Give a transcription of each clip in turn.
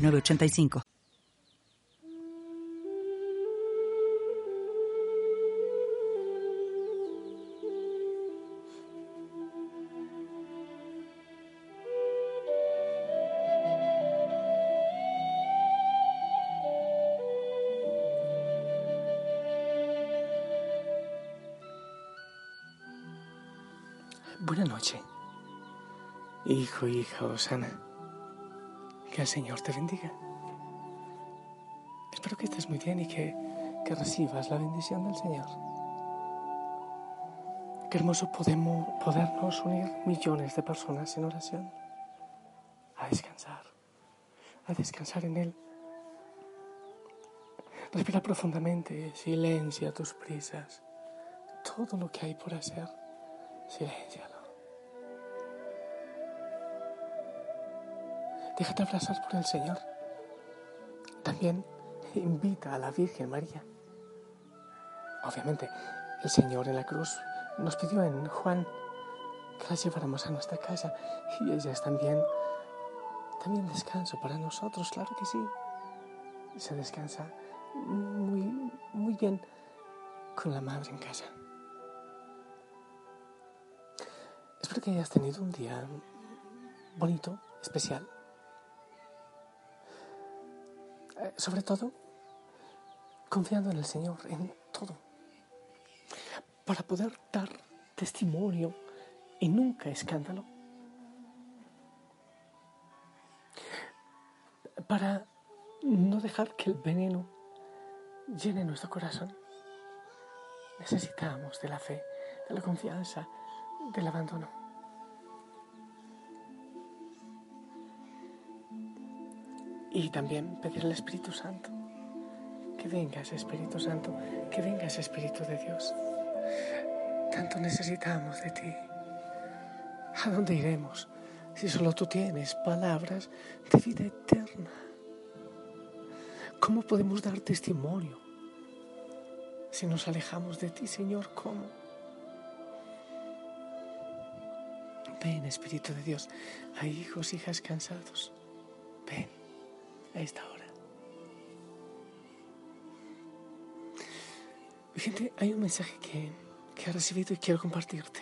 985. Buenas noches, hijo, hija Osana. Que el Señor te bendiga. Espero que estés muy bien y que, que recibas la bendición del Señor. Qué hermoso podemos, podernos unir millones de personas en oración a descansar, a descansar en Él. Respira profundamente, silencia tus prisas, todo lo que hay por hacer, silencialo. Déjate abrazar por el Señor. También invita a la Virgen María. Obviamente, el Señor en la cruz nos pidió en Juan que la lleváramos a nuestra casa y ellas también, también descanso para nosotros, claro que sí. Se descansa muy, muy bien con la madre en casa. Espero que hayas tenido un día bonito, especial. Sobre todo confiando en el Señor, en todo, para poder dar testimonio y nunca escándalo, para no dejar que el veneno llene nuestro corazón. Necesitamos de la fe, de la confianza, del abandono. Y también pedir al Espíritu Santo que venga ese Espíritu Santo, que venga ese Espíritu de Dios. Tanto necesitamos de ti. ¿A dónde iremos si solo tú tienes palabras de vida eterna? ¿Cómo podemos dar testimonio si nos alejamos de ti, Señor? ¿Cómo? Ven, Espíritu de Dios, hay hijos, hijas cansados. Ven a esta hora. Gente, hay un mensaje que, que he recibido y quiero compartirte.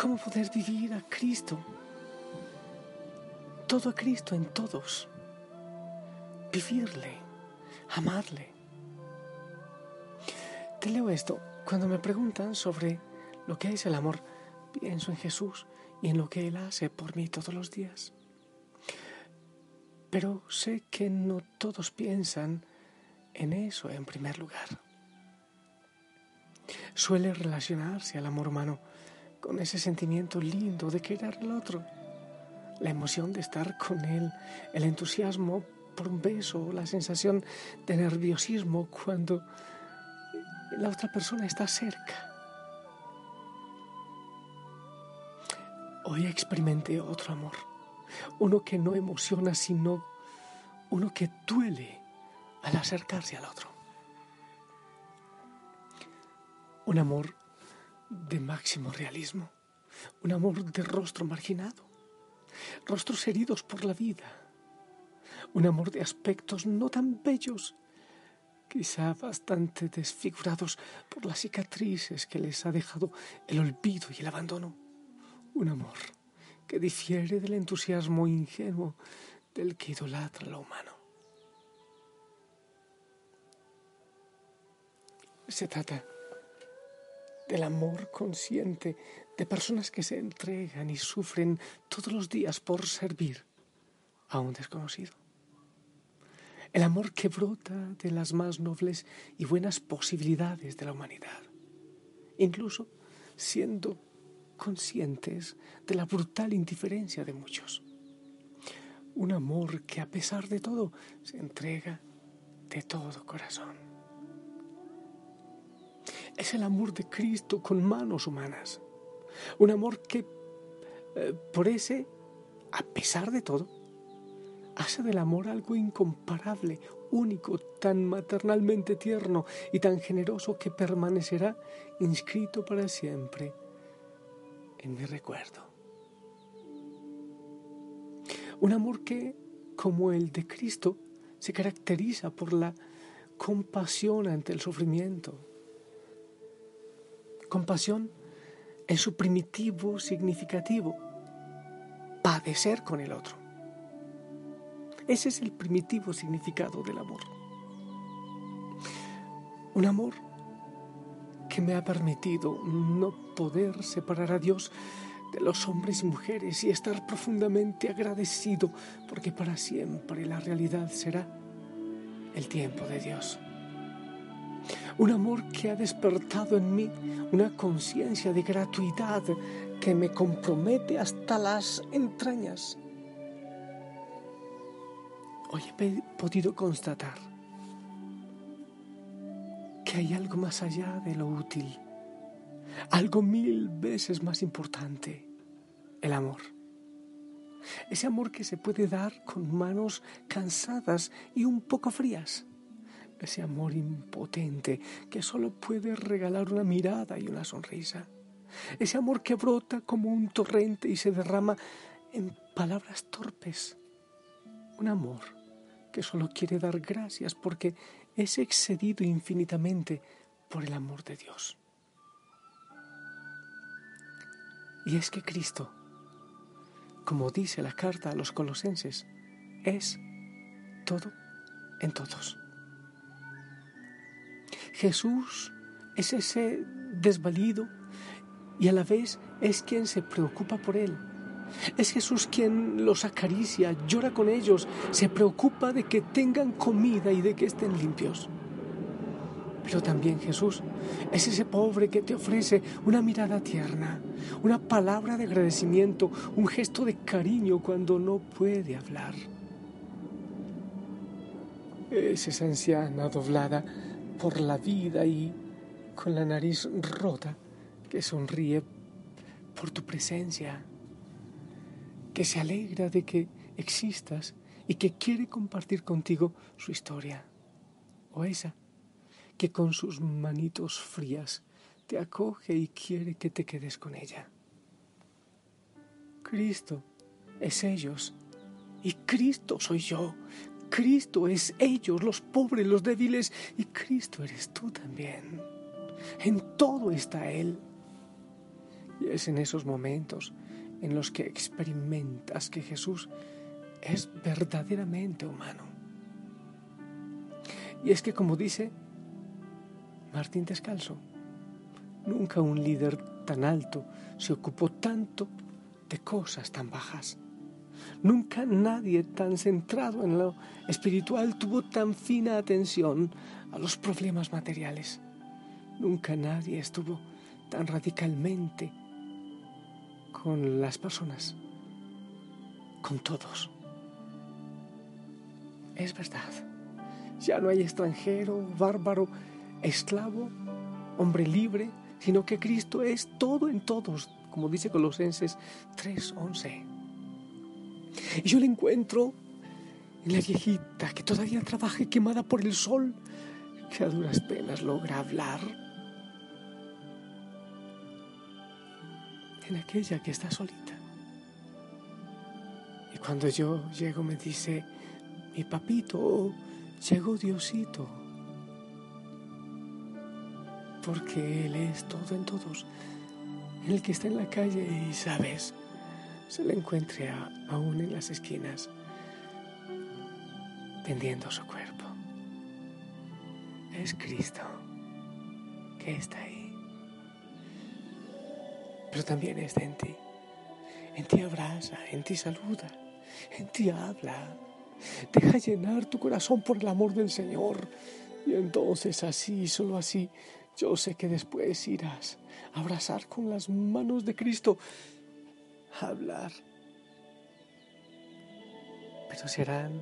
¿Cómo poder vivir a Cristo? Todo a Cristo en todos. Vivirle, amarle. Te leo esto. Cuando me preguntan sobre lo que es el amor, pienso en Jesús y en lo que Él hace por mí todos los días. Pero sé que no todos piensan en eso en primer lugar. Suele relacionarse al amor humano con ese sentimiento lindo de querer al otro, la emoción de estar con él, el entusiasmo por un beso, la sensación de nerviosismo cuando la otra persona está cerca. Hoy experimenté otro amor, uno que no emociona, sino uno que duele al acercarse al otro. Un amor de máximo realismo, un amor de rostro marginado, rostros heridos por la vida, un amor de aspectos no tan bellos, quizá bastante desfigurados por las cicatrices que les ha dejado el olvido y el abandono un amor que difiere del entusiasmo ingenuo del que idolatra lo humano. Se trata del amor consciente de personas que se entregan y sufren todos los días por servir a un desconocido. El amor que brota de las más nobles y buenas posibilidades de la humanidad, incluso siendo conscientes de la brutal indiferencia de muchos. Un amor que a pesar de todo se entrega de todo corazón. Es el amor de Cristo con manos humanas. Un amor que, eh, por ese, a pesar de todo, hace del amor algo incomparable, único, tan maternalmente tierno y tan generoso que permanecerá inscrito para siempre en mi recuerdo. Un amor que, como el de Cristo, se caracteriza por la compasión ante el sufrimiento. Compasión en su primitivo significativo, padecer con el otro. Ese es el primitivo significado del amor. Un amor que me ha permitido no poder separar a Dios de los hombres y mujeres y estar profundamente agradecido porque para siempre la realidad será el tiempo de Dios. Un amor que ha despertado en mí una conciencia de gratuidad que me compromete hasta las entrañas. Hoy he podido constatar que hay algo más allá de lo útil algo mil veces más importante, el amor. Ese amor que se puede dar con manos cansadas y un poco frías. Ese amor impotente que solo puede regalar una mirada y una sonrisa. Ese amor que brota como un torrente y se derrama en palabras torpes. Un amor que solo quiere dar gracias porque es excedido infinitamente por el amor de Dios. Y es que Cristo, como dice la carta a los colosenses, es todo en todos. Jesús es ese desvalido y a la vez es quien se preocupa por él. Es Jesús quien los acaricia, llora con ellos, se preocupa de que tengan comida y de que estén limpios. Pero también Jesús es ese pobre que te ofrece una mirada tierna, una palabra de agradecimiento, un gesto de cariño cuando no puede hablar. Es esa anciana doblada por la vida y con la nariz rota que sonríe por tu presencia, que se alegra de que existas y que quiere compartir contigo su historia. O esa que con sus manitos frías te acoge y quiere que te quedes con ella. Cristo es ellos y Cristo soy yo. Cristo es ellos, los pobres, los débiles, y Cristo eres tú también. En todo está Él. Y es en esos momentos en los que experimentas que Jesús es verdaderamente humano. Y es que como dice Martín Descalzo. Nunca un líder tan alto se ocupó tanto de cosas tan bajas. Nunca nadie tan centrado en lo espiritual tuvo tan fina atención a los problemas materiales. Nunca nadie estuvo tan radicalmente con las personas, con todos. Es verdad, ya no hay extranjero, bárbaro, esclavo, hombre libre, sino que Cristo es todo en todos, como dice Colosenses 3:11. Y yo le encuentro en la viejita que todavía trabaja quemada por el sol, que a duras penas logra hablar. En aquella que está solita. Y cuando yo llego me dice, mi papito, llegó Diosito porque Él es todo en todos. El que está en la calle y sabes, se le encuentre aún en las esquinas, tendiendo su cuerpo. Es Cristo que está ahí. Pero también está en ti. En ti abraza, en ti saluda, en ti habla. Deja llenar tu corazón por el amor del Señor. Y entonces así, solo así, Yo sé que después irás a abrazar con las manos de Cristo, a hablar. Pero serán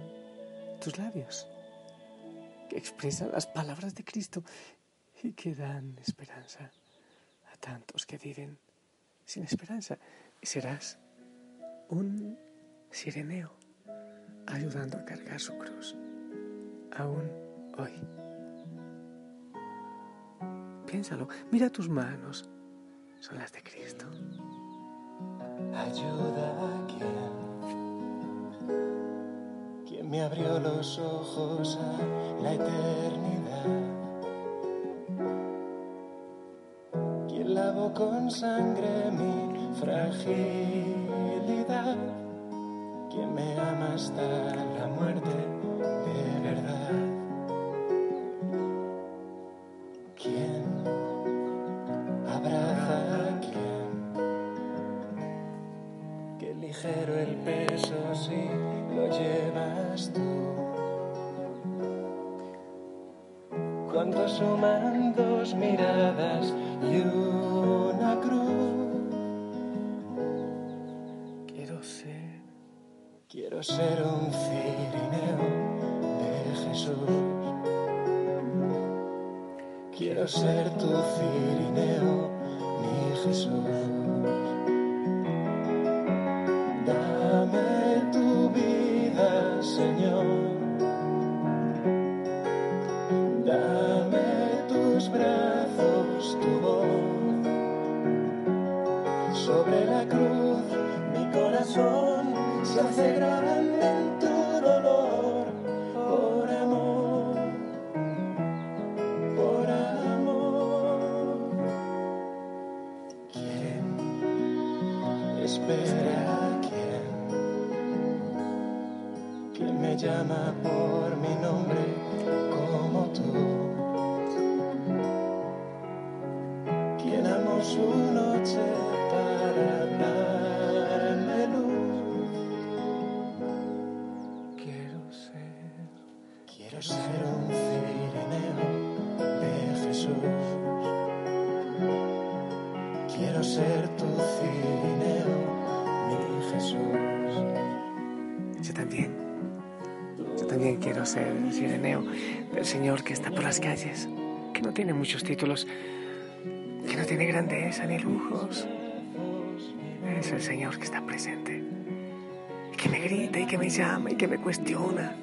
tus labios que expresan las palabras de Cristo y que dan esperanza a tantos que viven sin esperanza. Serás un sireneo ayudando a cargar su cruz, aún hoy. Piénsalo, mira tus manos, son las de Cristo. Ayuda a quien, quien me abrió los ojos a la eternidad. Con sangre mi fragilidad. Quien me ama hasta la muerte de verdad. Quiero ser un cirineo de Jesús. Quiero ser tu cirineo, mi Jesús. Dame tu vida, Señor. Dame tus brazos, tu voz. Sobre la cruz se grande en tu dolor. Por amor, por amor. ¿Quién espera quién? ¿Quién me llama por mi nombre como tú? ¿Quién amó su noche del Señor que está por las calles, que no tiene muchos títulos, que no tiene grandeza ni lujos. Es el Señor que está presente, que me grita y que me llama y que me cuestiona.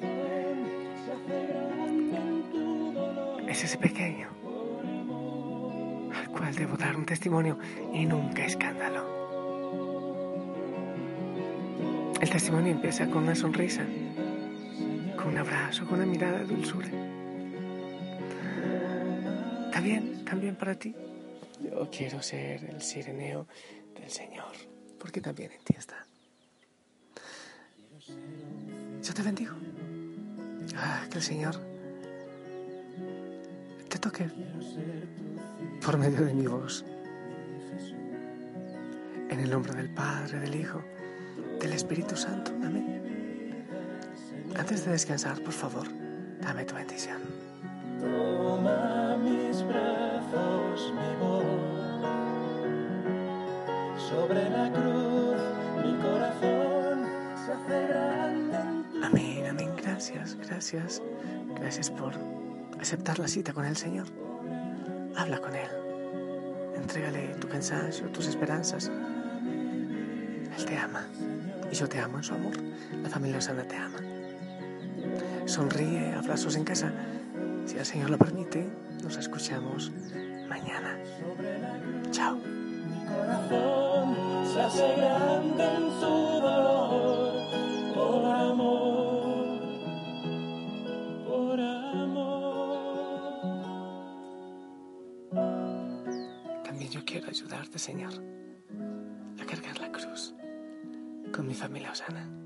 Es ese pequeño al cual debo dar un testimonio y nunca escándalo. El testimonio empieza con una sonrisa, un abrazo, con una mirada de dulzura. También, también para ti. Yo quiero ser el sireneo del Señor, porque también en ti está. Yo te bendigo. Ah, que el Señor te toque por medio de mi voz. En el nombre del Padre, del Hijo, del Espíritu Santo. Amén. Antes de descansar, por favor, dame tu bendición. Toma mis brazos, mi voz. Sobre la cruz, mi corazón se hace grande. Amén, amén. Gracias, gracias. Gracias por aceptar la cita con el Señor. Habla con Él. Entrégale tu cansancio, tus esperanzas. Él te ama. Y yo te amo en su amor. La familia Osana te ama. Sonríe, abrazos en casa. Si el Señor lo permite, nos escuchamos mañana. Chao. Mi corazón se hace grande en su dolor. Por amor, por amor. También yo quiero ayudarte, Señor, a cargar la cruz con mi familia Osana.